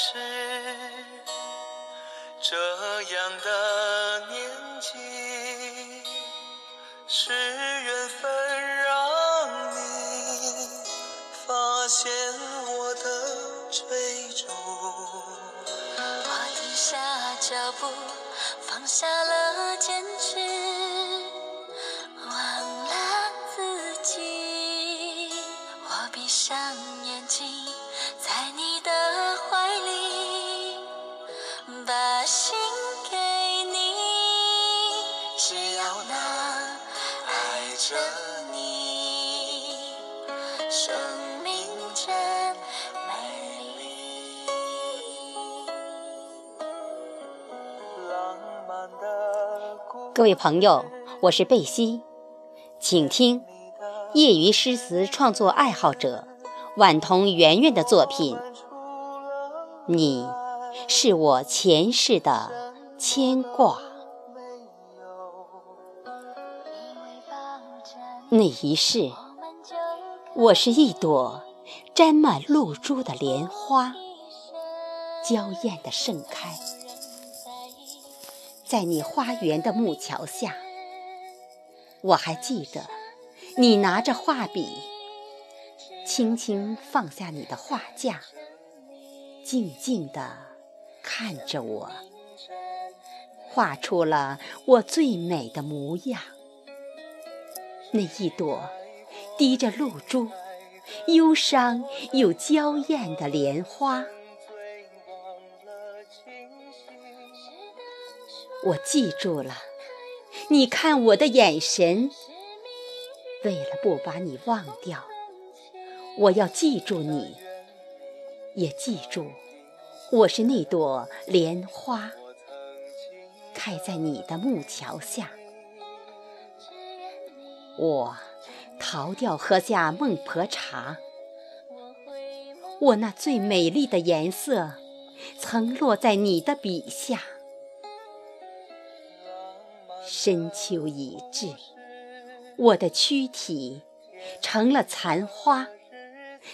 是这样的年纪，是缘分让你发现我的追逐。我停下脚步，放下了坚持，把心给你，只要能爱着你，生命真美丽。浪漫的各位朋友，我是贝西，请听业余诗词创作爱好者婉童圆圆的作品《你是我前世的牵挂》。那一世，我是一朵沾满露珠的莲花，娇艳的盛开。在你花园的木桥下，我还记得你拿着画笔，轻轻放下你的画架，静静地看着我，画出了我最美的模样。那一朵滴着露珠、忧伤又娇艳的莲花。我记住了，你看我的眼神。为了不把你忘掉，我要记住你，也记住我是那朵莲花，开在你的木桥下。我逃掉喝下孟婆茶，我那最美丽的颜色，曾落在你的笔下。深秋已至，我的躯体成了残花，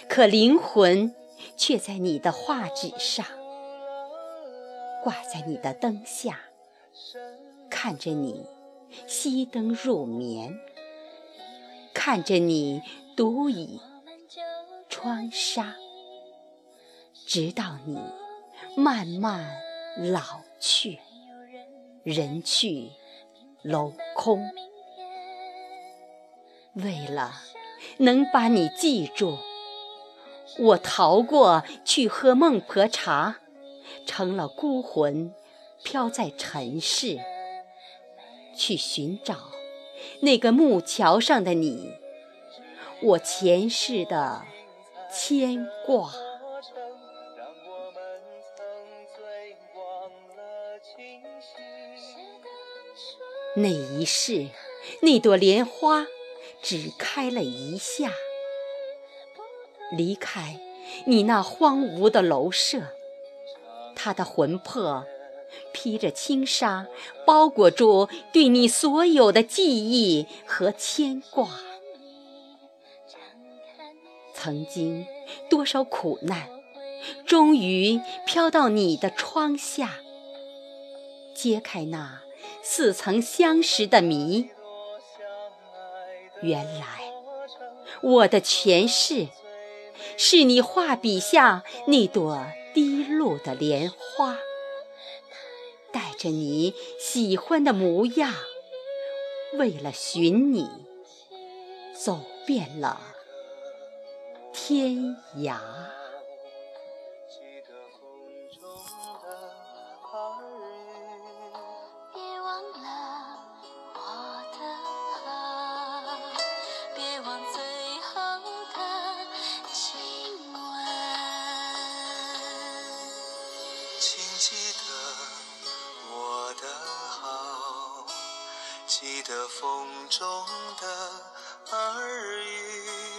可灵魂却在你的画纸上，挂在你的灯下，看着你熄灯入眠，看着你独倚窗纱，直到你慢慢老去，人去。楼空。为了能把你记住，我逃过去喝孟婆茶，成了孤魂，飘在尘世，去寻找那个木桥上的你，我前世的牵挂。那一世，那朵莲花只开了一下。离开你那荒芜的楼舍，他的魂魄披着轻纱，包裹住对你所有的记忆和牵挂。曾经多少苦难，终于飘到你的窗下，揭开那。似曾相识的谜，原来我的前世是你画笔下那朵滴落的莲花，带着你喜欢的模样，为了寻你，走遍了天涯。记得我的好记得风中的耳语。